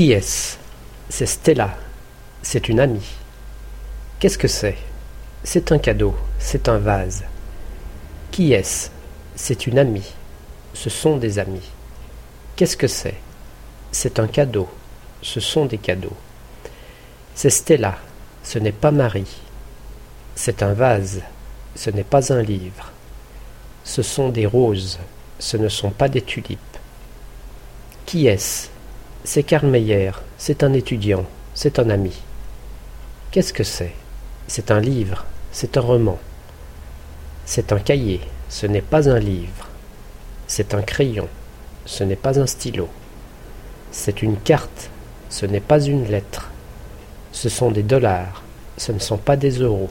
Qui est-ce? C'est Stella. C'est une amie. Qu'est-ce que c'est? C'est un cadeau, c'est un vase. Qui est-ce? C'est une amie. Ce sont des amis. Qu'est-ce que c'est? C'est un cadeau. Ce sont des cadeaux. C'est Stella. Ce n'est pas Marie. C'est un vase. Ce n'est pas un livre. Ce sont des roses. Ce ne sont pas des tulipes. Qui est-ce? C'est Karl Meyer. C'est un étudiant. C'est un ami. Qu'est-ce que c'est? C'est un livre. C'est un roman. C'est un cahier. Ce n'est pas un livre. C'est un crayon. Ce n'est pas un stylo. C'est une carte. Ce n'est pas une lettre. Ce sont des dollars. Ce ne sont pas des euros.